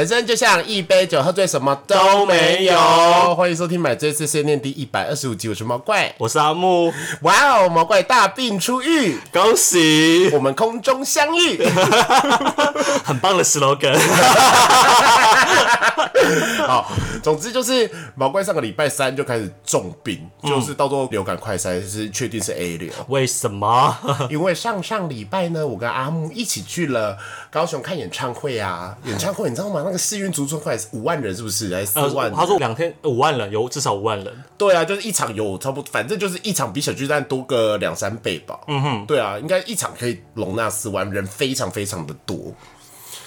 人生就像一杯酒，喝醉什么都没有。欢迎收听《买醉碎碎念》第一百二十五集，我是毛怪。我是阿木，哇哦，毛怪大病初愈，恭喜，我们空中相遇。很棒的 slogan。好，总之就是毛怪上个礼拜三就开始重病，就是到做流感快筛是确定是 A 流。为什么？因为上上礼拜呢，我跟阿木一起去了高雄看演唱会啊，演唱会你知道吗？那个世运足村快五万人是不是？还是四万人？他说两天五万人，有至少五万人。对啊，就是一场有差不多，反正就是一场比小巨蛋多个两三倍吧。嗯哼，对啊，应该一场可以容纳四万人，非常非常的多。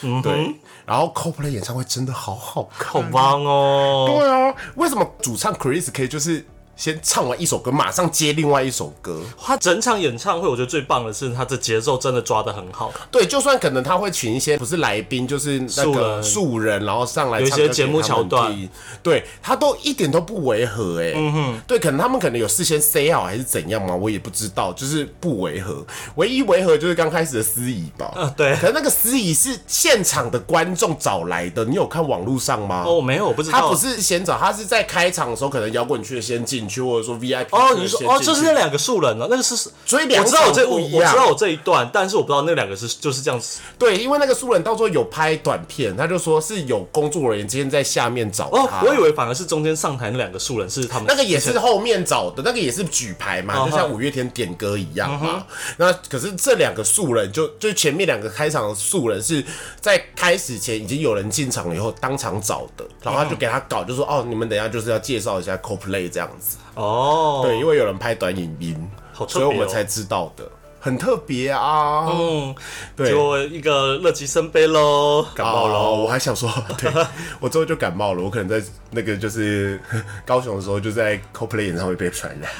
嗯，对。然后 Coldplay 演唱会真的好好看，好棒哦。对啊，为什么主唱 Chris 可以就是先唱完一首歌，马上接另外一首歌？他整场演唱会，我觉得最棒的是他的节奏真的抓得很好。对，就算可能他会请一些不是来宾，就是那个素人，然后上来有一些节目桥段，对他都一点都不违和哎。嗯哼，对，可能他们可能有事先 say 好还是怎样嘛，我也不知道，就是不违和。唯一违和就是刚开始的司仪吧。嗯，对。可是那个司仪是现场的观众找来的，你有看网络上吗？哦，没有，我不知道。他不是先找，他是在开场的时候，可能摇滚区的先进去，或者说 VIP 哦，你说哦，就是那两个素人哦，那个是所以两我知道我这我我知道我这一段，但是我不知道那两个是就是这样子。对，因为那个素人到时候有拍短片，他就说是有工作人员今天在下面找他。我以为反而是中间上台那两个素人是他们。那个也是后面找的，那个也是举牌嘛，就像五月天点歌一样嘛。那可是这两个素人，就就前面两个开场的素人是在开始前已经有人进场了以后当场找的，然后他就给他搞，就说哦，你们等下就是要介绍一下 CoPlay 这样子。哦，对，因为有人拍短影音，所以我们才知道的，很特别啊。嗯，对，就一个乐极生悲喽，感冒了。我还想说，对我之后就感冒了，我可能在那个就是 高雄的时候，就在 CoPlay 演唱会被传染。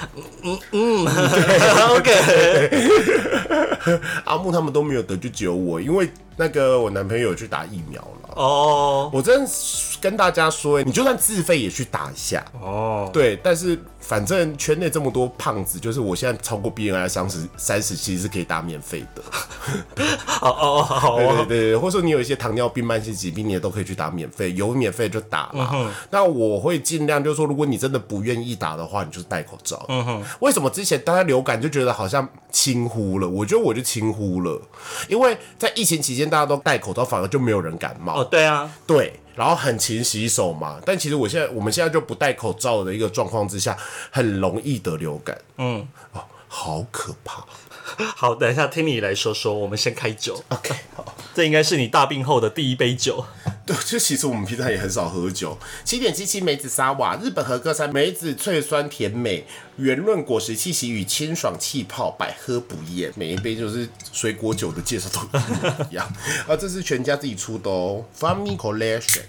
嗯嗯，OK。阿木他们都没有得，就只有我，因为那个我男朋友去打疫苗了。哦，我真跟大家说，你就算自费也去打一下。哦，对，但是反正圈内这么多胖子，就是我现在超过 BNI 三十三十，其实是可以打免费的。哦哦哦，好，对对对，或者说你有一些糖尿病、慢性疾病，你也都可以去打免费，有免费就打了。那我会尽量就是说，如果你真的不愿意打的话，你就是戴口罩。嗯哼，为什么之前大家流感就觉得好像轻忽了？我觉得我就轻忽了，因为在疫情期间大家都戴口罩，反而就没有人感冒。对啊，对，然后很勤洗手嘛。但其实我现在，我们现在就不戴口罩的一个状况之下，很容易得流感。嗯，哦，好可怕。好，等一下听你来说说。我们先开酒。OK，好，这应该是你大病后的第一杯酒。对，就其实我们平常也很少喝酒。七点七七梅子沙瓦，日本和歌山梅子脆酸甜美，圆润果实气息与清爽气泡，百喝不厌。每一杯就是水果酒的介绍都一样。啊，这是全家自己出的哦，Family Collection。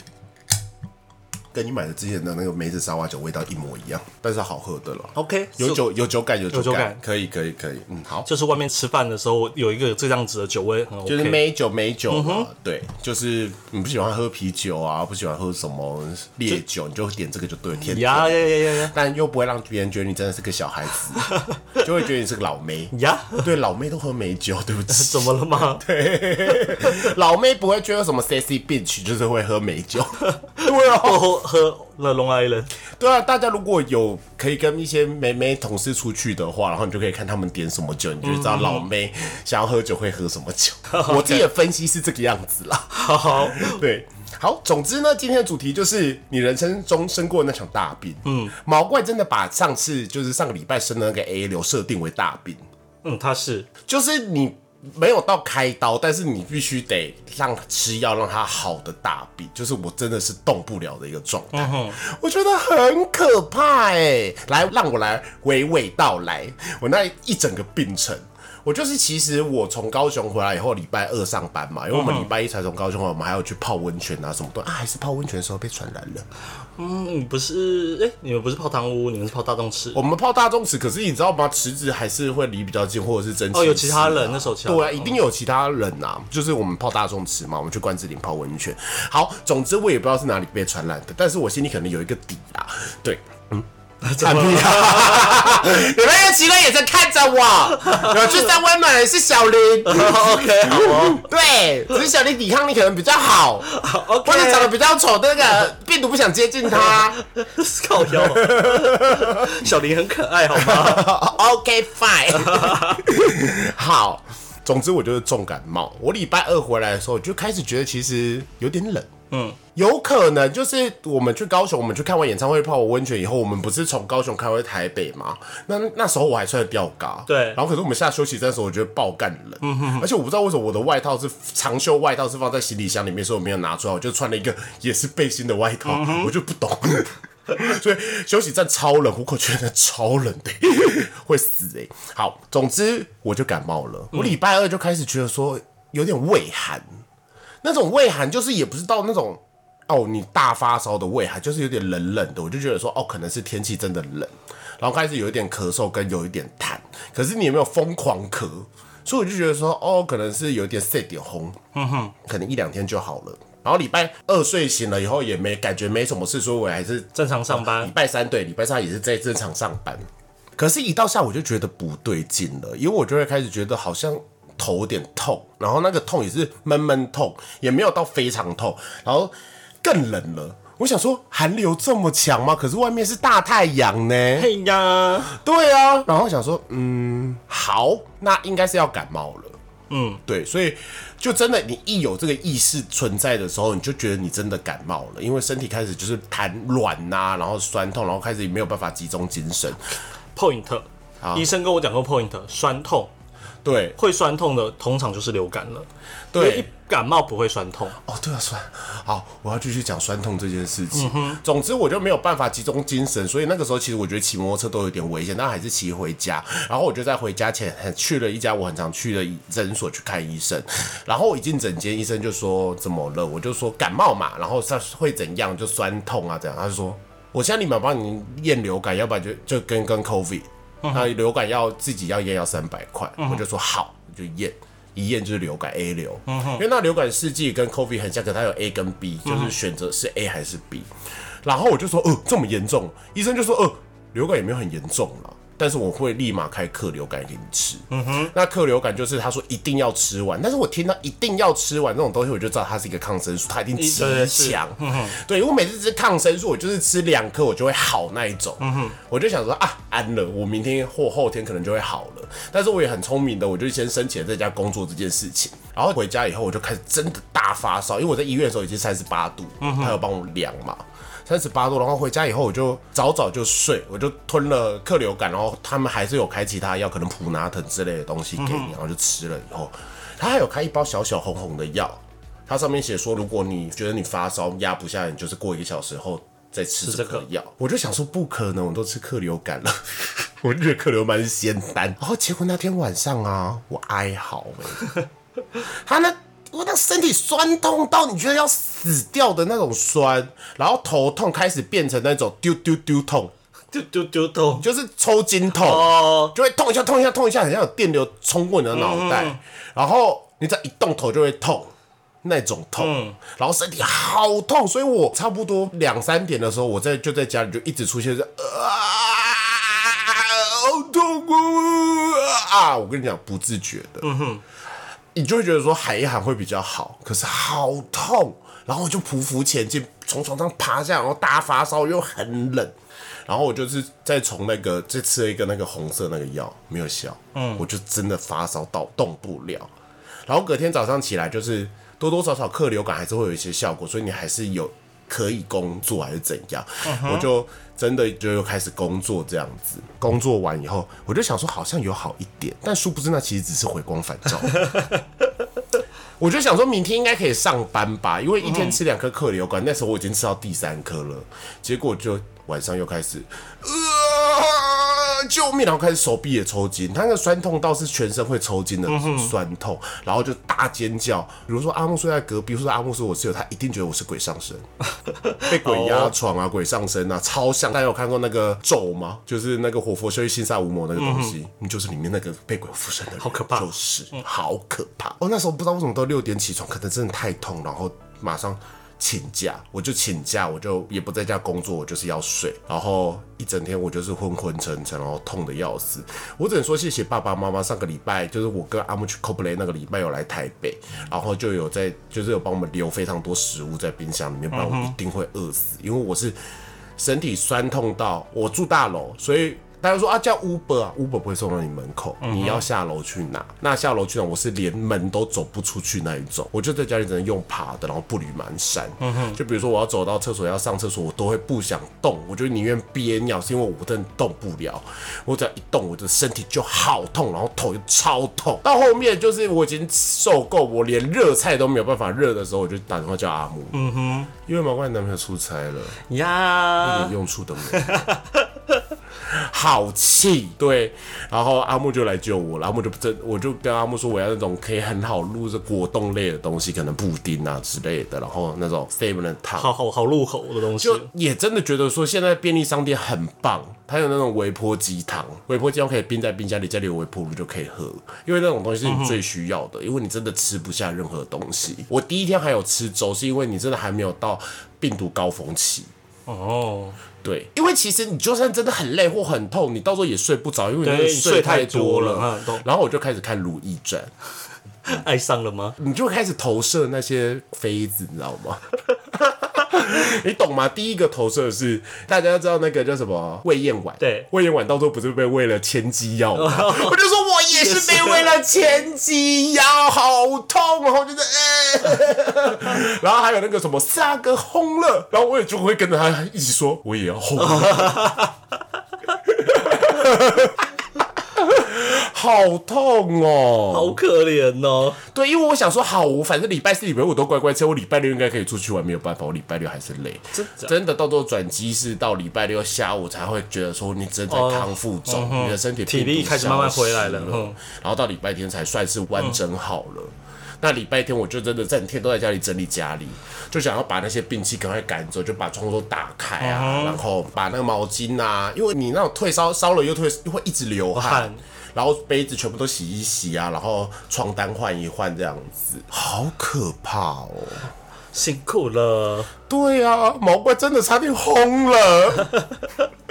跟你买的之前的那个梅子沙瓦酒味道一模一样，但是好喝的了。OK，有酒有酒感有酒感，可以可以可以，嗯，好。就是外面吃饭的时候有一个这样子的酒味，就是梅酒梅酒嘛，对，就是你不喜欢喝啤酒啊，不喜欢喝什么烈酒，你就点这个就对，甜呀呀呀呀，但又不会让别人觉得你真的是个小孩子，就会觉得你是个老妹呀。对，老妹都喝美酒，对不起，怎么了吗？对，老妹不会觉得什么 sexy bitch，就是会喝美酒。对啊。喝了 Long Island，对啊，大家如果有可以跟一些妹妹同事出去的话，然后你就可以看他们点什么酒，你就知道老妹想要喝酒会喝什么酒。我自己的分析是这个样子啦。好，对，好，总之呢，今天的主题就是你人生中生过那场大病。嗯，毛怪真的把上次就是上个礼拜生的那个 A 流设定为大病。嗯，他是，就是你。没有到开刀，但是你必须得让吃药让他好的大病，就是我真的是动不了的一个状态，我觉得很可怕哎。来，让我来娓娓道来，我那一整个病程。我就是其实我从高雄回来以后，礼拜二上班嘛，因为我们礼拜一才从高雄回来，我们还要去泡温泉啊什么的啊，还是泡温泉的时候被传染了。嗯，不是，哎，你们不是泡汤屋，你们是泡大众池。我们泡大众池，可是你知道吗？池子还是会离比较近，或者是真哦，有其他人那时候对啊，一定有其他人呐。就是我们泡大众池嘛，我们去关子岭泡温泉。好，总之我也不知道是哪里被传染的，但是我心里可能有一个底啦。对，嗯。看屁啊！你们用奇怪眼神看着我，有去三温暖的是小林。OK，好哦。对，只是小林抵抗力可能比较好，或者长得比较丑，那个病毒不想接近他。靠腰，小林很可爱，好吗？OK fine，好。总之我就是重感冒。我礼拜二回来的时候，就开始觉得其实有点冷。嗯，有可能就是我们去高雄，我们去看完演唱会泡完温泉以后，我们不是从高雄开回台北吗？那那时候我还穿着吊嘎，对。然后可是我们下休息站的时候，我觉得爆干冷，嗯哼而且我不知道为什么我的外套是长袖外套是放在行李箱里面，所以我没有拿出来，我就穿了一个也是背心的外套，我就不懂。所以休息站超冷，虎口觉得超冷的，会死哎、好，总之我就感冒了。我礼拜二就开始觉得说有点畏寒，那种胃寒就是也不是到那种哦你大发烧的胃寒，就是有点冷冷的。我就觉得说哦，可能是天气真的冷，然后开始有一点咳嗽跟有一点痰，可是你有没有疯狂咳？所以我就觉得说哦，可能是有点塞点红，嗯哼，可能一两天就好了。然后礼拜二睡醒了以后也没感觉没什么事，所以我还是正常上班礼班，拜三对，礼拜三也是在正常上班。可是，一到下午就觉得不对劲了，因为我就会开始觉得好像头有点痛，然后那个痛也是闷闷痛，也没有到非常痛，然后更冷了。我想说，寒流这么强吗？可是外面是大太阳呢。嘿呀，对啊，然后想说，嗯，好，那应该是要感冒了。嗯，对，所以就真的，你一有这个意识存在的时候，你就觉得你真的感冒了，因为身体开始就是痰软呐，然后酸痛，然后开始没有办法集中精神。point，医生跟我讲过 point，酸痛对会酸痛的通常就是流感了，因为一对，感冒不会酸痛。哦，对啊，酸。好，我要继续讲酸痛这件事情。总之，我就没有办法集中精神，所以那个时候其实我觉得骑摩托车都有点危险，但还是骑回家。然后我就在回家前很去了一家我很常去的诊所去看医生。然后我一进诊间，医生就说怎么了？我就说感冒嘛，然后他会怎样？就酸痛啊，这样。他就说我现在立马帮你验流感，要不然就就跟跟 COVID。那流感要自己要验要三百块，我就说好，我就验。一验就是流感 A 流，因为那流感试剂跟 COVID 很像，可它有 A 跟 B，就是选择是 A 还是 B。然后我就说，呃，这么严重，医生就说，呃，流感也没有很严重啦，但是我会立马开克流感给你吃。嗯哼，那克流感就是他说一定要吃完，但是我听到一定要吃完这种东西，我就知道它是一个抗生素，它一定极对是强。对，我每次吃抗生素，我就是吃两颗我就会好那一种。嗯哼我就想说啊，安了，我明天或后天可能就会好了。但是我也很聪明的，我就先申请了在家工作这件事情。然后回家以后，我就开始真的大发烧，因为我在医院的时候已经三十八度，他有帮我量嘛。三十八度，然后回家以后我就早早就睡，我就吞了克流感，然后他们还是有开其他药，可能普拿疼之类的东西给你，然后就吃了以后，他还有开一包小小红红的药，它上面写说，如果你觉得你发烧压不下来，你就是过一个小时后再吃这这个个药。我就想说，不可能，我都吃克流感了，我就觉得克流感是仙丹。然 后结果那天晚上啊，我哀嚎哎、他那我那身体酸痛到你觉得要死掉的那种酸，然后头痛开始变成那种丢丢丢痛，丢丢丢痛。就是抽筋痛。哦，就会痛一下，痛一下，痛一下，很像有电流冲过你的脑袋，然后你只要一动头就会痛，那种痛，然后身体好痛，所以我差不多两三点的时候，我在就在家里就一直出现这啊，好痛啊！我跟你讲，不自觉的，你就会觉得说喊一喊会比较好，可是好痛，然后我就匍匐前进，从床上爬下，然后大发烧又很冷，然后我就是再从那个再吃了一个那个红色那个药，没有效，嗯，我就真的发烧到动不了，然后隔天早上起来就是多多少少克流感还是会有一些效果，所以你还是有可以工作还是怎样，我就真的就又开始工作这样子。工作完以后，我就想说好像有好一点，但殊不知那其实只是回光返照。我就想说明天应该可以上班吧，因为一天吃两颗克流感，那时候我已经吃到第三颗了，结果就晚上又开始，呃，救命！然后开始手臂也抽筋，他那个酸痛倒是全身会抽筋的酸痛，然后就大尖叫。比如说阿木睡在隔壁，或者阿木是我室友，他一定觉得我是鬼上身，被鬼压床啊，鬼上身啊，超像。大家有看过那个咒吗？就是那个活佛修一心煞无魔那个东西，你就是里面那个被鬼附身的人，好可怕就是好可怕。哦，那时候不知道为什么都六点起床，可能真的太痛，然后马上。请假，我就请假，我就也不在家工作，我就是要睡，然后一整天我就是昏昏沉沉，然后痛的要死。我只能说谢谢爸爸妈妈，上个礼拜就是我跟阿木去 CoPlay 那个礼拜有来台北，然后就有在就是有帮我们留非常多食物在冰箱里面，不然我一定会饿死，因为我是身体酸痛到我住大楼，所以。大家说啊，叫 Uber 啊，Uber 不会送到你门口，你要下楼去拿。那下楼去拿，我是连门都走不出去那一种，我就在家里只能用爬的，然后步履蹒跚。就比如说我要走到厕所要上厕所，我都会不想动，我就宁愿憋尿，是因为我真的动不了。我只要一动，我的身体就好痛，然后头就超痛。到后面就是我已经受够，我连热菜都没有办法热的时候，我就打电话叫阿木。嗯哼，因为毛怪男朋友出差了呀，一点用处都没有。好气，对，然后阿木就来救我了。阿木就真，我就跟阿木说，我要那种可以很好入这果冻类的东西，可能布丁啊之类的，然后那种 seven 的糖，好好好入口的东西。就也真的觉得说，现在便利商店很棒，它有那种微波鸡汤，微波鸡汤可以冰在冰箱里，家里有微波炉就可以喝。因为那种东西是你最需要的，因为你真的吃不下任何东西。我第一天还有吃粥，是因为你真的还没有到病毒高峰期。哦。对，因为其实你就算真的很累或很痛，你到时候也睡不着，因为你睡太多了。然后我就开始看《如懿传》，爱上了吗？你就开始投射那些妃子，你知道吗？你懂吗？第一个投射是大家知道那个叫什么魏燕婉，对，魏燕婉到时候不是被喂了千机药吗？我就说我也是被为了前几腰，好痛，然后就是，然后还有那个什么三个轰了，然后我也就会跟着他一起说我也要轰。好痛哦，好可怜哦。对，因为我想说，好，我反正礼拜四、礼拜五都乖乖车，我礼拜六应该可以出去玩，没有办法，我礼拜六还是累。真真的，到时候转机是到礼拜六下午才会觉得说你正在康复中，你的身体体力开始慢慢回来了。然后到礼拜天才算是完整好了。那礼拜天我就真的整天都在家里整理家里，就想要把那些病气赶快赶走，就把窗户都打开啊，然后把那个毛巾啊，因为你那种退烧烧了又退，会一直流汗。然后杯子全部都洗一洗啊，然后床单换一换，这样子，好可怕哦。辛苦了，对啊，毛怪真的差点轰了，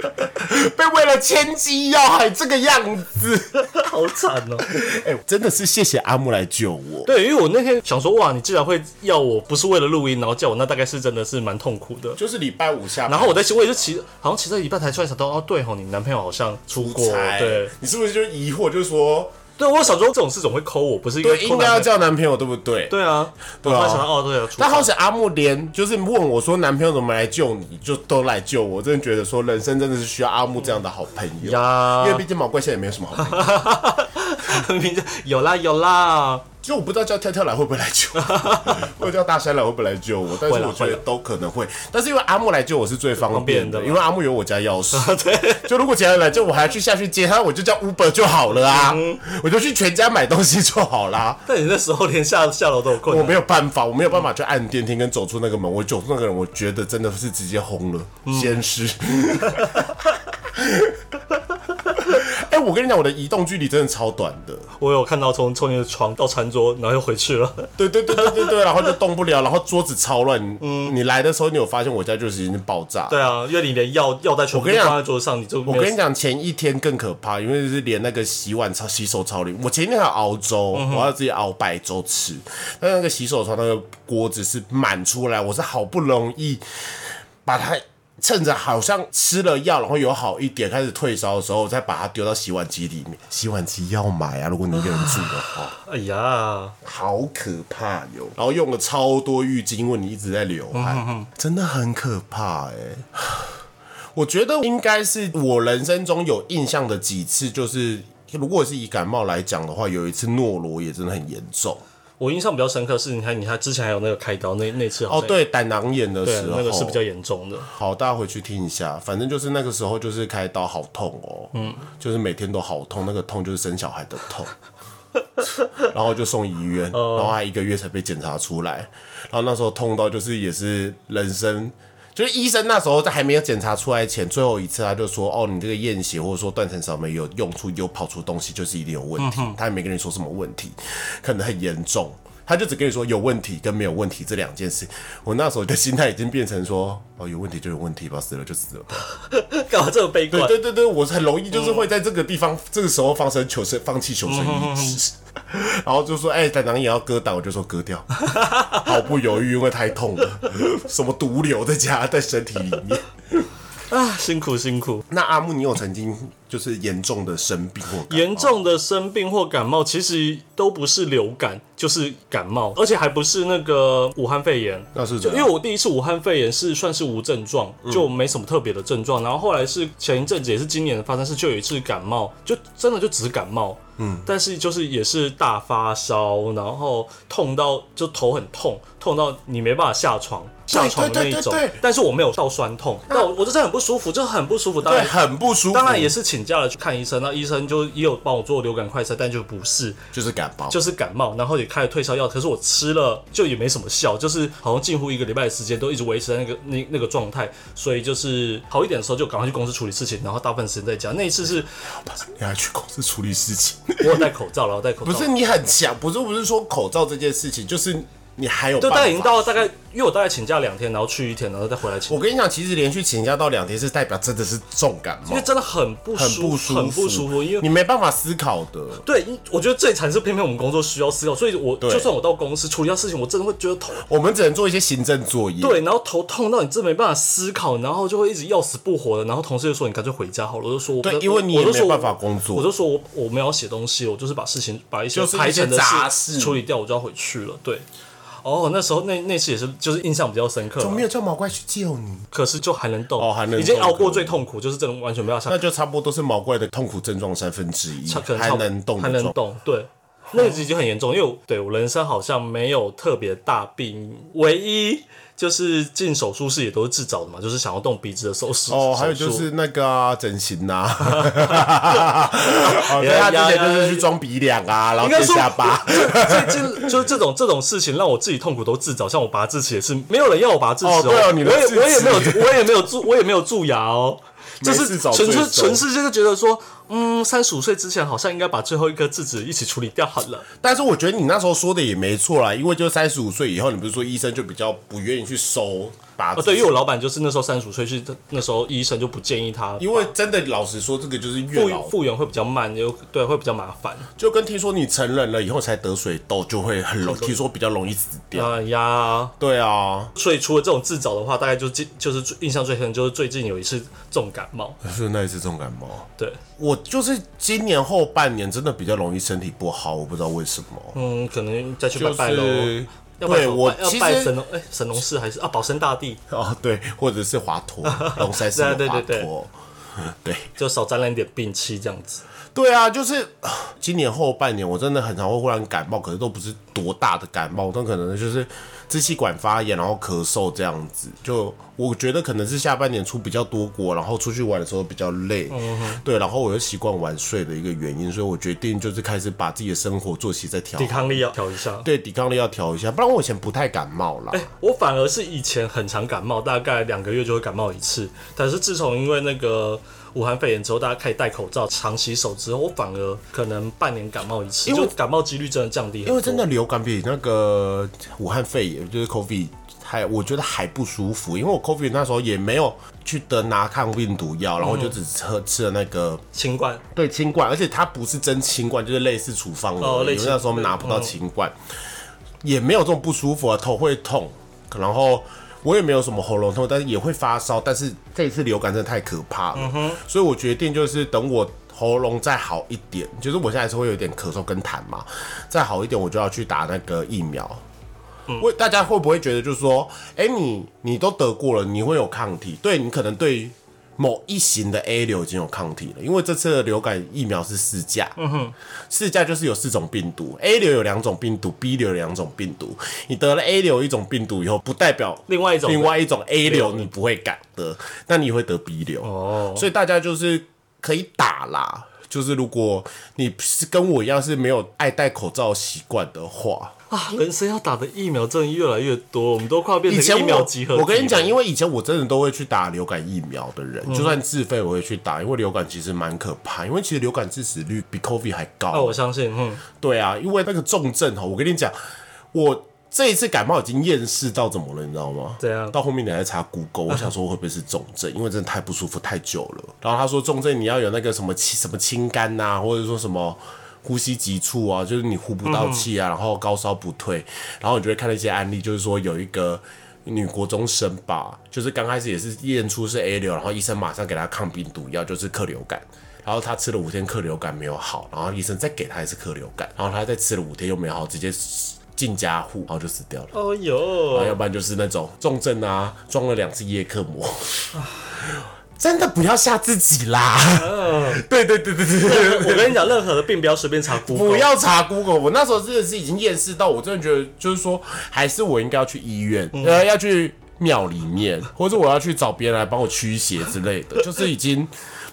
被喂了千机药还这个样子，好惨哦！哎，真的是谢谢阿木来救我。对，因为我那天想说，哇，你既然会要我，不是为了录音，然后叫我，那大概是真的是蛮痛苦的。就是礼拜五下，然后我在，我也是骑，好像骑到一半才突然想到，哦，对吼，你男朋友好像出国，对，你是不是就疑惑，就是说？对，我小时候这种事总会抠我，不是对，应该要叫男朋友，对不对？对啊，对啊。想到哦，对。但好像阿木连就是问我说，男朋友怎么来救你，就都来救我。真的觉得说，人生真的是需要阿木这样的好朋友呀。因为毕竟毛怪现在也没有什么好朋友。有啦有啦。就我不知道叫跳跳来会不会来救，或者叫大山来会不会来救我，但是我觉得都可能会。但是因为阿木来救我是最方便的，因为阿木有我家钥匙。对，就如果其他人来救我，还要去下去接他，我就叫 Uber 就好了啊，我就去全家买东西就好啦。但你那时候连下下楼都有困难，我没有办法，我没有办法去按电梯跟走出那个门。我走出那个人，我觉得真的是直接轰了，先是。哎，我跟你讲，我的移动距离真的超短的。我有看到从从你的床到餐桌，然后又回去了。对对对对对对，然后就动不了，然后桌子超乱。嗯，你来的时候，你有发现我家就是已经爆炸？对啊，因为你连药药袋全部放在桌子上，你就我跟你讲，前一天更可怕，因为是连那个洗碗槽、洗手槽里，我前一天还熬粥，我要自己熬白粥吃，但那个洗手槽那个锅子是满出来，我是好不容易把它。趁着好像吃了药，然后有好一点，开始退烧的时候，再把它丢到洗碗机里面。洗碗机要买啊！如果你一个人住的话，哎呀，好可怕哟！然后用了超多浴巾，因为你一直在流汗，真的很可怕哎。我觉得应该是我人生中有印象的几次，就是如果是以感冒来讲的话，有一次诺罗也真的很严重。我印象比较深刻是，你看，你看之前还有那个开刀那那次哦，对，胆囊炎的时候，那个是比较严重的。好，大家回去听一下，反正就是那个时候就是开刀好痛哦，嗯，就是每天都好痛，那个痛就是生小孩的痛，然后就送医院，然后还一个月才被检查出来，然后那时候痛到就是也是人生。就是医生那时候在还没有检查出来前，最后一次他就说：“哦，你这个验血或者说断层扫描有用处有跑出东西，就是一定有问题。”他也没跟你说什么问题，可能很严重。他就只跟你说有问题跟没有问题这两件事。我那时候的心态已经变成说，哦，有问题就有问题吧，死了就死了吧。干嘛这么悲观？对对对，我很容易就是会在这个地方、这个时候放生求生，放弃求生意志，然后就说，哎，胆囊也要割胆，我就说割掉，毫不犹豫，因为太痛了，什么毒瘤在家在身体里面。啊，辛苦辛苦。那阿木，你有曾经就是严重的生病或严重的生病或感冒，其实都不是流感，就是感冒，而且还不是那个武汉肺炎。那是就？因为我第一次武汉肺炎是算是无症状，就没什么特别的症状。然后后来是前一阵子也是今年发生事，就有一次感冒，就真的就只是感冒，嗯，但是就是也是大发烧，然后痛到就头很痛，痛到你没办法下床。下床的那一种对对对对，但是我没有到酸痛，那我我就是很不舒服，就很不舒服。当，然很不舒服。当然也是请假了去看医生，那医生就也有帮我做流感快筛，但就不是，就是感冒，就是感冒，然后也开了退烧药，可是我吃了就也没什么效，就是好像近乎一个礼拜的时间都一直维持在那个那那个状态，所以就是好一点的时候就赶快去公司处理事情，然后大部分时间在家。那一次是你还去公司处理事情，我有戴口罩，然后戴口罩，不是你很强，不是不是说口罩这件事情，就是你还有办法就大概已经到大概，因为我大概请假两天，然后去一天，然后再回来请我。跟你讲，其实连续请假到两天是代表真的是重感冒因为，真的很不很舒不舒服，很不舒服，因为你没办法思考的。对，因我觉得最惨是偏偏我们工作需要思考，所以我就算我到公司处理掉事情，我真的会觉得头我们只能做一些行政作业。对，然后头痛到你真没办法思考，然后就会一直要死不活的，然后同事就说你干脆回家好了，我就说我对因为你没办法工作我就说我我没有写东西，我就是把事情把一些排程的杂事处理掉，我就要回去了。对，哦，那时候那那次也是就是印象比较深刻怎么，没有叫毛怪去救你？可是就还能动，哦还能已经熬过最痛苦，就是真的完全没有下那就差不多都是毛怪的痛苦症状三分之一，还差可能差不能动还能动，对。那个已经很严重，因为我对我人生好像没有特别大病，唯一就是进手术室也都是自找的嘛，就是想要动鼻子的手术。哦，还有就是那个啊整形呐，哦，对他之前就是去装鼻梁啊，然后垫应该说下巴。最近就是这种这种事情让我自己痛苦都自找，像我拔智齿也是没有人要我拔智齿哦。对哦你的我也我也没有我也没有蛀我也没有蛀牙哦，就是纯粹罪受。纯是就是觉得说，嗯，三十五岁之前好像应该把最后一颗智齿一起处理掉好了。但是我觉得你那时候说的也没错啦，因为就三十五岁以后，你不是说医生就比较不愿意去收拔哦，对，因为我老板就是那时候三十五岁去，那时候医生就不建议他，因为真的老实说，这个就是越复老，复原会比较慢，又对会比较麻烦。就跟听说你成人了以后才得水痘，就会很容，听说比较容易死掉。哎呀，对啊，所以除了这种自找的话，大概就近就是印象最深就是最近有一次重感冒，是那一次重感冒。对，我就是今年后半年真的比较容易身体不好，我不知道为什么。嗯，可能再去拜拜喽。对我要其实拜神农哎神农氏还是啊保生大帝，哦对，或者是华佗，龙山寺的华佗。对就少沾染点病气这样子。对啊，就是啊今年后半年，我真的很常会忽然感冒，可是都不是多大的感冒，但可能就是支气管发炎，然后咳嗽这样子。就我觉得可能是下半年出比较多国，然后出去玩的时候比较累，对，然后我又习惯晚睡的一个原因，所以我决定就是开始把自己的生活作息再调好，抵抗力要调一下。对，抵抗力要调一下，不然我以前不太感冒啦。哎、我反而是以前很常感冒，大概两个月就会感冒一次。但是自从因为那个武汉肺炎之后，大家开始戴口罩、常洗手之后，我反而可能半年感冒一次，因为就感冒几率真的降低很多。因为真的流感比那个武汉肺炎就是 COVID 还我觉得还不舒服，因为我 COVID 那时候也没有去得拿抗病毒药，然后就只吃吃了那个清冠对清冠，而且它不是真清冠，就是类似处方的，哦类因为那时候拿不到清冠，也没有这种不舒服啊，头会痛，然后。我也没有什么喉咙痛，但是也会发烧。但是这一次流感真的太可怕了，所以我决定就是等我喉咙再好一点，就是我现在还是会有点咳嗽跟痰嘛，再好一点我就要去打那个疫苗。会、大家会不会觉得就是说，哎、你你都得过了，你会有抗体？对你可能对某一型的 A 流已经有抗体了，因为这次的流感疫苗是四价，嗯哼，四价就是有四种病毒，A 流有两种病毒，B 流有两种病毒。你得了 A 流一种病毒以后，不代表另外一种另外一种 A 流你不会感得，那你会得 B 流。哦，所以大家就是可以打啦。就是如果你是跟我一样是没有爱戴口罩习惯的话，啊，人生要打的疫苗真的越来越多，我们都快要变成疫苗集合体我跟你讲，因为以前我真的都会去打流感疫苗的人，就算自费我会去打，因为流感其实蛮可怕，因为其实流感致死率比 COVID 还高。啊，我相信，嗯，对啊，因为那个重症哈，我跟你讲，我这一次感冒已经厌世到怎么了，你知道吗？怎样到后面你还在查 Google，我想说会不会是重症，因为真的太不舒服太久了。然后他说重症你要有那个什么清什么清肝呐、或者说什么。呼吸急促啊，就是你呼不到气啊，然后高烧不退，然后你就会看到一些案例，就是说有一个女国中生吧，就是刚开始也是验出是 A 流，然后医生马上给她抗病毒药，就是克流感。然后她吃了五天克流感没有好，然后医生再给她一次克流感，然后她再吃了五天又没有好，直接进加护，然后就死掉了。哦啊，哟，要不然就是那种重症啊，装了两次叶克膜。真的不要吓自己啦！对对对对对对，我跟你讲，任何的病不要随便查 Google，不要查 Google。我那时候真的是已经厌世到，我真的觉得就是说，还是我应该要去医院，呃，要去庙里面，或者我要去找别人来帮我驱邪之类的，就是已经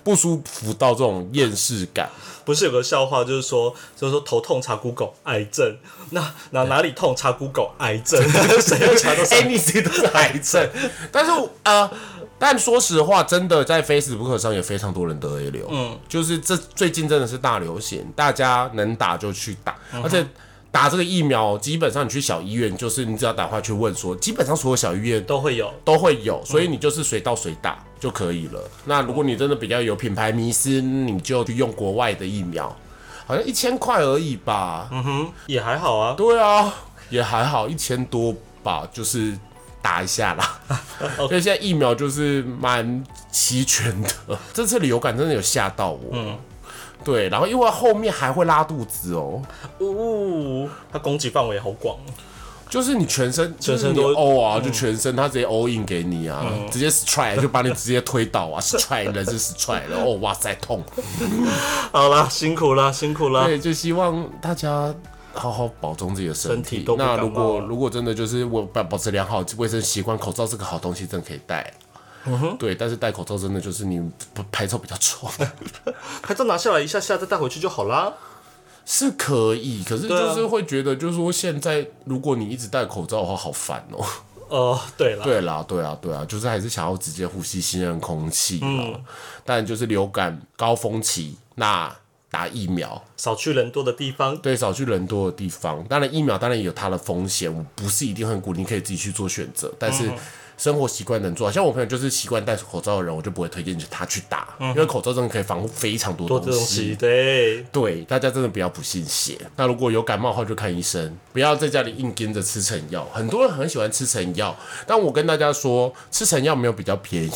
不舒服到这种厌世感。不是有个笑话，就是说，就是说头痛查 Google 癌症，那哪哪里痛查 Google 癌症，谁要查都是哎，你这都是癌症。但是呃，但说实话，真的在 Facebook 上也非常多人得 A 流，嗯，就是这最近真的是大流行，大家能打就去打，而且。打这个疫苗，基本上你去小医院，就是你只要打电话去问说，基本上所有小医院都会有。都会有，所以你就是随到随打就可以了。那如果你真的比较有品牌迷思，你就去用国外的疫苗，好像一千块而已吧。嗯哼，也还好啊。对啊，也还好，一千多吧，就是打一下啦。所以现在疫苗就是蛮齐全的。这次流感真的有吓到我。嗯。对，然后因为后面还会拉肚子哦，呜、它攻击范围好广。就是你全身全身都 O 啊，就全身，它直接 all in 给你啊，直接 strike 就把你直接推倒啊，strike 人是 strike 了，哦哇塞痛。好啦，辛苦啦，辛苦啦。对，就希望大家好好保重自己的身体。那如果如果真的就是我保保持良好卫生习惯，口罩是个好东西，真的可以戴。嗯对，但是戴口罩真的就是你不拍照比较丑，拍照拿下来一下下，再带回去就好啦。是可以，可是就是会觉得，就是说现在如果你一直戴口罩的话，好烦哦、哦，对了，对啦，对啊，对啊，就是还是想要直接呼吸新鲜空气啦。嗯但就是流感高峰期，那打疫苗，少去人多的地方。对，少去人多的地方。当然，疫苗当然也有它的风险，我不是一定很鼓励，你可以自己去做选择。但嗯是生活习惯能做好，像我朋友就是习惯戴口罩的人，我就不会推荐他去打，因为口罩真的可以防护非常多东西，对，对，大家真的不要不信邪。那如果有感冒的话，就看医生，不要在家里硬跟着吃成药。很多人很喜欢吃成药，但我跟大家说，吃成药没有比较便宜。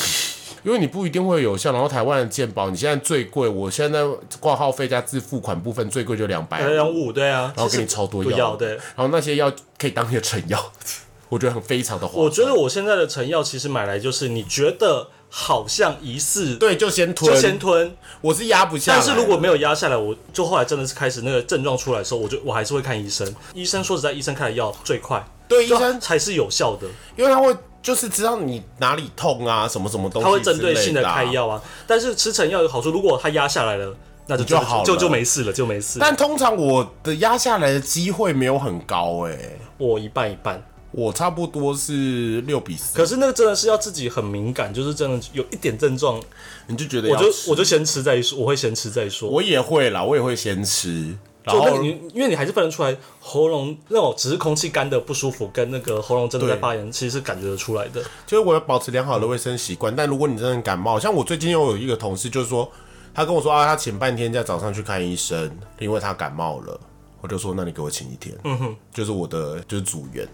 因为你不一定会有效，然后台湾的健保，你现在最贵，我现在挂号费加自付款部分最贵就两百，两两五，对啊，然后给你超多药，对。然后那些药可以当你的成药，我觉得很非常的划算。我觉得我现在的成药其实买来就是你觉得好像疑似，对，就先吞，就先吞。我是压不下来，但是如果没有压下来，我就后来真的是开始那个症状出来的时候，我就我还是会看医生。医生说实在，医生开的药最快，就对医生，才是有效的，因为他会就是知道你哪里痛啊，什么什么东西、他会针对性的的开。药啊。但是吃成药有好处，如果他压下来了，那就就好了就就没事了，就没事。但通常我的压下来的机会没有很高哎、我一半一半，我差不多是六比四，可是那个真的是要自己很敏感，就是真的有一点症状，你就觉得我就我就先吃再说，我会先吃再说。我也会啦，我也会先吃，然后就你，因为你还是分得出来喉咙那种只是空气干的不舒服，跟那个喉咙真的在发炎，其实是感觉得出来的。就是我要保持良好的卫生习惯。但如果你真的感冒，像我最近又有一个同事，就是说他跟我说啊，他请半天假早上去看医生，因为他感冒了。我就说那你给我请一天，嗯哼，就是我的就是组员。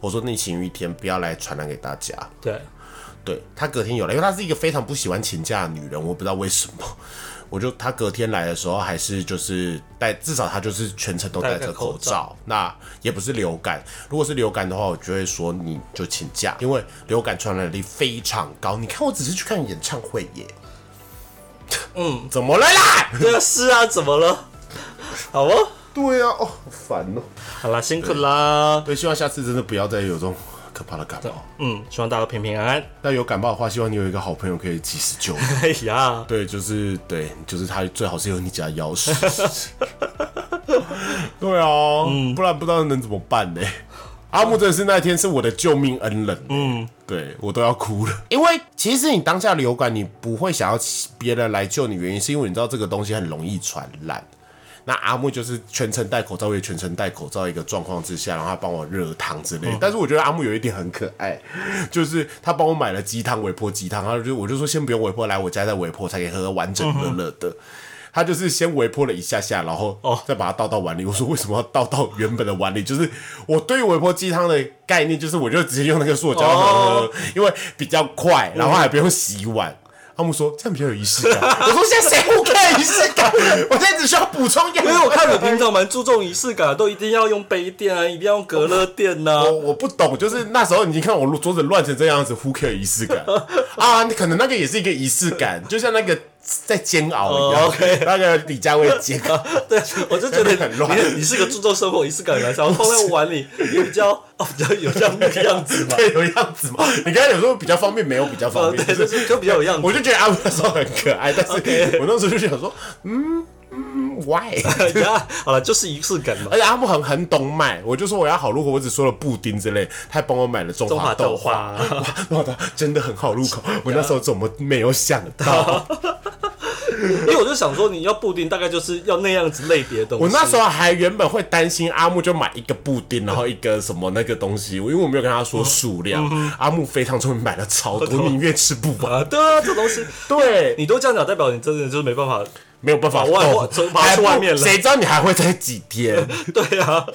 我说那你请一天，不要来传染给大家。对，对他隔天有了，因为她是一个非常不喜欢请假的女人，我不知道为什么。我就他隔天来的时候，还是就是戴，至少他就是全程都戴着口罩。那也不是流感，如果是流感的话，我就会说你就请假，因为流感传染力非常高。你看，我只是去看演唱会耶。嗯，怎么了啦？对啊，是啊，怎么了？好哦，对啊，哦，好烦哦。好啦，辛苦啦。对，希望下次真的不要再有这种可怕的感冒。嗯，希望大家都平平安安。那有感冒的话，希望你有一个好朋友可以及时救你。哎呀，对，就是对，就是他最好是有你家钥匙。对啊，嗯不然不知道能怎么办呢？阿木真的是那一天是我的救命恩人，嗯，对我都要哭了。因为其实你当下流感，你不会想要别人来救你，原因是因为你知道这个东西很容易传染。那阿木就是全程戴口罩，我也全程戴口罩一个状况之下，然后他帮我热汤之类的。但是我觉得阿木有一点很可爱，就是他帮我买了鸡汤，微波鸡汤，然后就我就说先不用微波，来我家再微波，才可以喝完整热热的。他就是先微波了一下下，然后再把它倒到碗里。我说为什么要倒到原本的碗里？就是我对于微波鸡汤的概念，就是我就直接用那个塑胶盒，因为比较快，然后还不用洗碗。阿木说这样比较有仪式感。我说现在谁不看仪式感？我现在只需要补充一因为我看你平常蛮注重仪式感，都一定要用杯垫啊，一定要用隔热垫呐。我我不懂，就是那时候你看我桌子乱成这样子，Who care 仪式感啊？你可能那个也是一个仪式感，就像那个。在煎熬然后，那个李佳薇煎熬，对我就觉得很乱。你是个注重生活仪式感的男生，放在碗里也比较哦，比较有这样的样子嘛，对，有样子嘛。你刚才有时候比较方便，没有比较方便，就是就比较有样子。我就觉得阿文那时候很可爱，但是我那时候就想说，嗯嗯，why？好了，就是仪式感嘛。而且阿木很很懂买，我就说我要好入口，我只说了布丁之类，他还帮我买了中华豆花，哇，真的很好入口。我那时候怎么没有想到？因为我就想说，你要布丁，大概就是要那样子类别的东西。我那时候还原本会担心阿木就买一个布丁，然后一个什么那个东西，因为我没有跟他说数量。阿木非常聪明，买了超多，宁愿吃不完。对啊，这东西，对你都这样讲，代表你真的就是没办法，没有办法外跑出外面了。谁知道你还会在几天？对啊。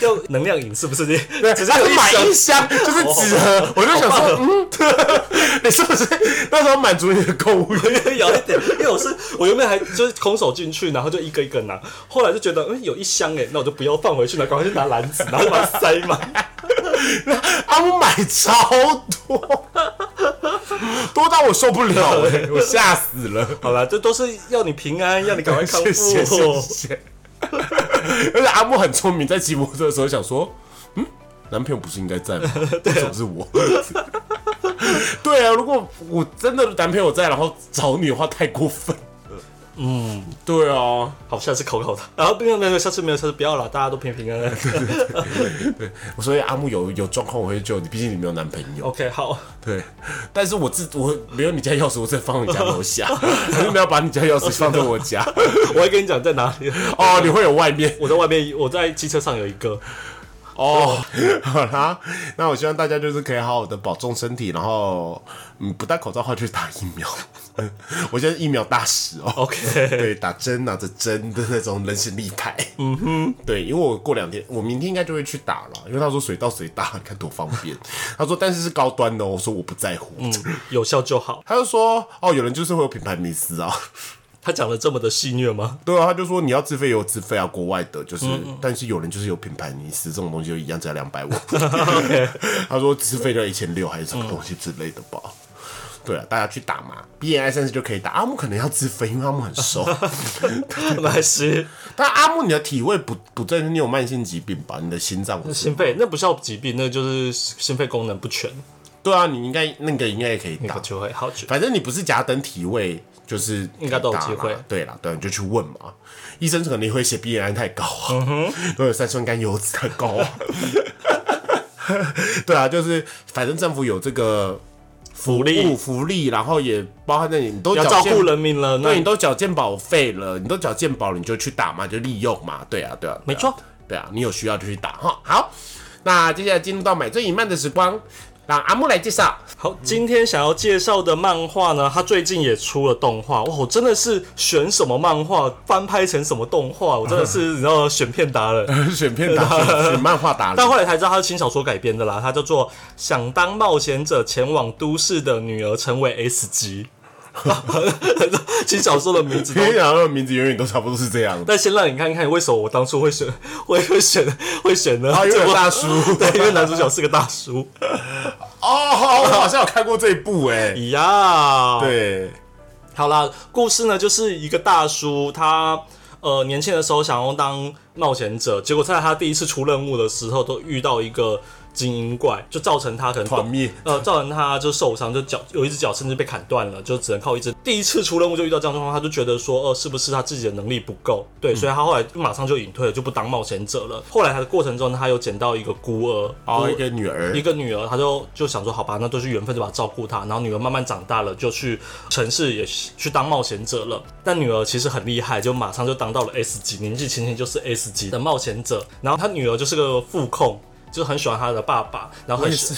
要能量饮是不是？你只是买一箱就是纸盒，我就想说，嗯，你是不是那时候满足你的购物欲 有一点？因为我是我原本还就是空手进去，然后就一个一个拿，后来就觉得嗯有一箱哎，那我就不要放回去了，赶快去拿篮子，然后把它塞满。阿姆买超多，多到我受不了 哎，我吓死了。好了，这都是要你平安，要你赶快康复。谢谢。而且阿木很聪明，在骑摩托车的时候想说：“嗯，男朋友不是应该在吗？为什么是我？”对啊，如果我真的男朋友在，然后找你的话，太过分。嗯，对啊，好，下次考考他。然后没有没有，下次没有，下次不要了，大家都平平安安。对，所以阿木有有状况我会救你，毕竟你没有男朋友。OK，好。对，但是我自我没有你家钥匙，我再放你家楼下，还是没有把你家钥匙放在我家。我会跟你讲在哪里。哦，你会有外面？我在外面，我在汽车上有一个。哦，好啦，那我希望大家就是可以好好的保重身体，然后嗯，不戴口罩的话去打疫苗。我现在疫苗大使哦，OK，对，打针拿着针的那种人形立牌。嗯哼，对，因为我过两天，我明天应该就会去打了，因为他说随到随打，你看多方便。他说但是是高端的，我说我不在乎，有效就好。他就说哦，有人就是会有品牌迷思啊。他讲的这么的戏虐吗？对啊，他就说你要自费有自费啊，国外的就是，但是有人就是有品牌你死，这种东西就一样只要两百五。他说自费要一千六还是什么东西之类的吧？对啊，大家去打嘛，B N I 三十就可以打。阿木可能要自费，因为阿木很瘦。没事，但阿木你的体位不不正，你有慢性疾病吧？你的心脏、心肺那不叫疾病，那就是心肺功能不全。对啊，你应该那个应该也可以打，就会好。反正你不是甲等体位。就是应该都有机会，对啦，对，你就去问嘛。医生可能会写 B N 太高啊，都有三酸甘油脂太高啊。对啊，就是反正政府有这个福利，福利，然后也包含在你都要照顾人民了，对，你都缴健保费了，你都缴健保了，你就去打嘛，就利用嘛。对啊，对啊，没错，对啊，你有需要就去打哈。好，那接下来进入到买最隐慢的时光。让阿木来介绍。好，今天想要介绍的漫画呢，它最近也出了动画。哇，我真的是选什么漫画翻拍成什么动画，我真的是 你知道选片达人，选片达人，选漫画达人。但后来才知道它是轻小说改编的啦，它叫做《想当冒险者前往都市的女儿成为 S 级》。轻小说的名字，轻小说的名字永远都差不多是这样。但先让你看看，为什么我当初会选，会会选，会选呢？因为大叔，对，因为男主角是个大叔。哦，我好像有看过这一部，哎，呀，对。好啦，故事呢，就是一个大叔，他呃年轻的时候想要当冒险者，结果在他第一次出任务的时候，都遇到一个精英怪，就造成他可能团灭呃，造成他就受伤，就脚有一只脚甚至被砍断了，就只能靠一只。第一次出任务就遇到这样状况，他就觉得说，呃，是不是他自己的能力不够？对，所以他后来马上就隐退了，就不当冒险者了。后来他的过程中，他又捡到一个孤儿，哦，一个女儿一，个女儿，他就就想说，好吧，那都是缘分，就把她照顾她。然后女儿慢慢长大了，就去城市也去当冒险者了。但女儿其实很厉害，就马上就当到了 S 级，年纪轻轻就是 S 级的冒险者。然后他女儿就是个副控。就很喜欢他的爸爸，然后很喜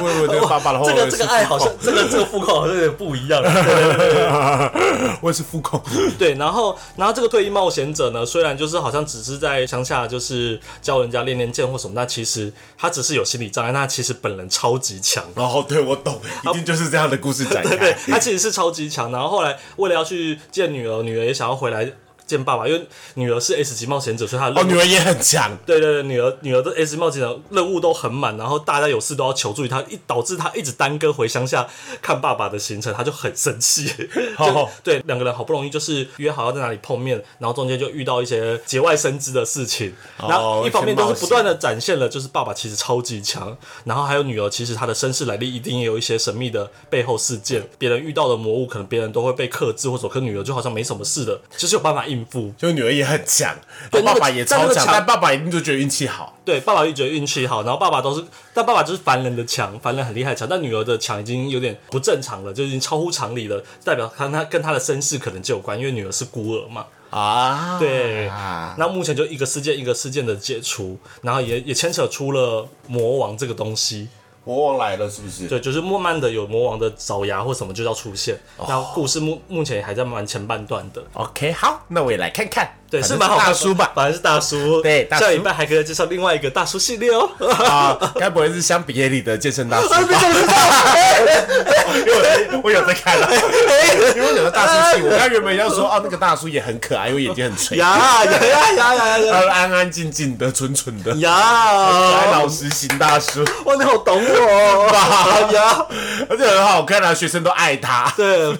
我也是，我这个爸爸的话，这个这个爱好像这个这个副控好像有点不一样。我也是副控，对，然后然后这个退役冒险者呢，虽然就是好像只是在乡下就是教人家练练剑或什么，但其实他只是有心理障碍，那其实本人超级强。然后对我懂，一定就是这样的故事展对对。，他其实是超级强。然后后来为了要去见女儿，女儿也想要回来见爸爸，因为女儿是 S 级冒险者，所以她的哦，女儿也很强，对对对，女儿女儿的 S 级冒险者任务都很满，然后大家有事都要求助于她，一导致她一直耽搁回乡下看爸爸的行程，她就很生气。就哦对，两个人好不容易就是约好要在哪里碰面，然后中间就遇到一些节外生枝的事情，然后一方面都是不断的展现了就是爸爸其实超级强，然后还有女儿其实她的身世来历一定也有一些神秘的背后事件，别人遇到的魔物可能别人都会被克制或者可女儿就好像没什么事的，其实有办法应付。就女儿也很强，对那个爸爸也超强，但那个强但爸爸一定就觉得运气好。对，爸爸就觉得运气好，然后爸爸都是，但爸爸就是凡人的强，凡人很厉害的强，但女儿的强已经有点不正常了，就已经超乎常理了，代表他他跟他的身世可能就有关，因为女儿是孤儿嘛。啊，对，那目前就一个事件一个事件的解除，然后也也牵扯出了魔王这个东西，魔王来了是不是？对，就是慢慢的有魔王的爪牙或什么就要出现，然后故事目目前还在蛮前半段的。OK，好，那我也来看看。对，是蛮好的大叔吧？反正是大叔。对大叔下礼拜还可以介绍另外一个大叔系列哦。啊，该不会是相比耶里的健身大叔吧？因为我我有在看啊，因为我有个大叔系，我刚原本要说哦，那个大叔也很可爱，因为眼睛很垂，呀呀呀呀呀呀他安安静静的、蠢蠢的，呀！老实型大叔，哇，你好懂我呀！而且很好看啊，学生都爱他，对，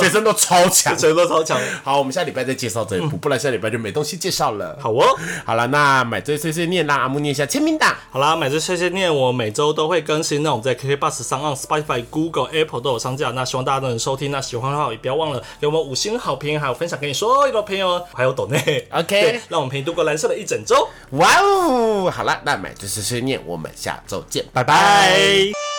学生都超强。学生都超强。好，我们下礼拜再介绍这一部，不然下礼拜就没东西介绍了。好哦，好了，那买醉碎碎念让阿木念一下签名档。好啦，买醉碎碎念我每周都会更新，那我们在 KK Bus 上、岸 Spotify、Google、Apple 都有上架。那希望大家都能收听。那喜欢的话也不要忘了给我们五星好评，还有分享给你所有的朋友哦，还有抖内。OK 对让我们陪你度过蓝色的一整周。哇哦，好了，那买醉碎碎念，我们下周见，拜拜。拜。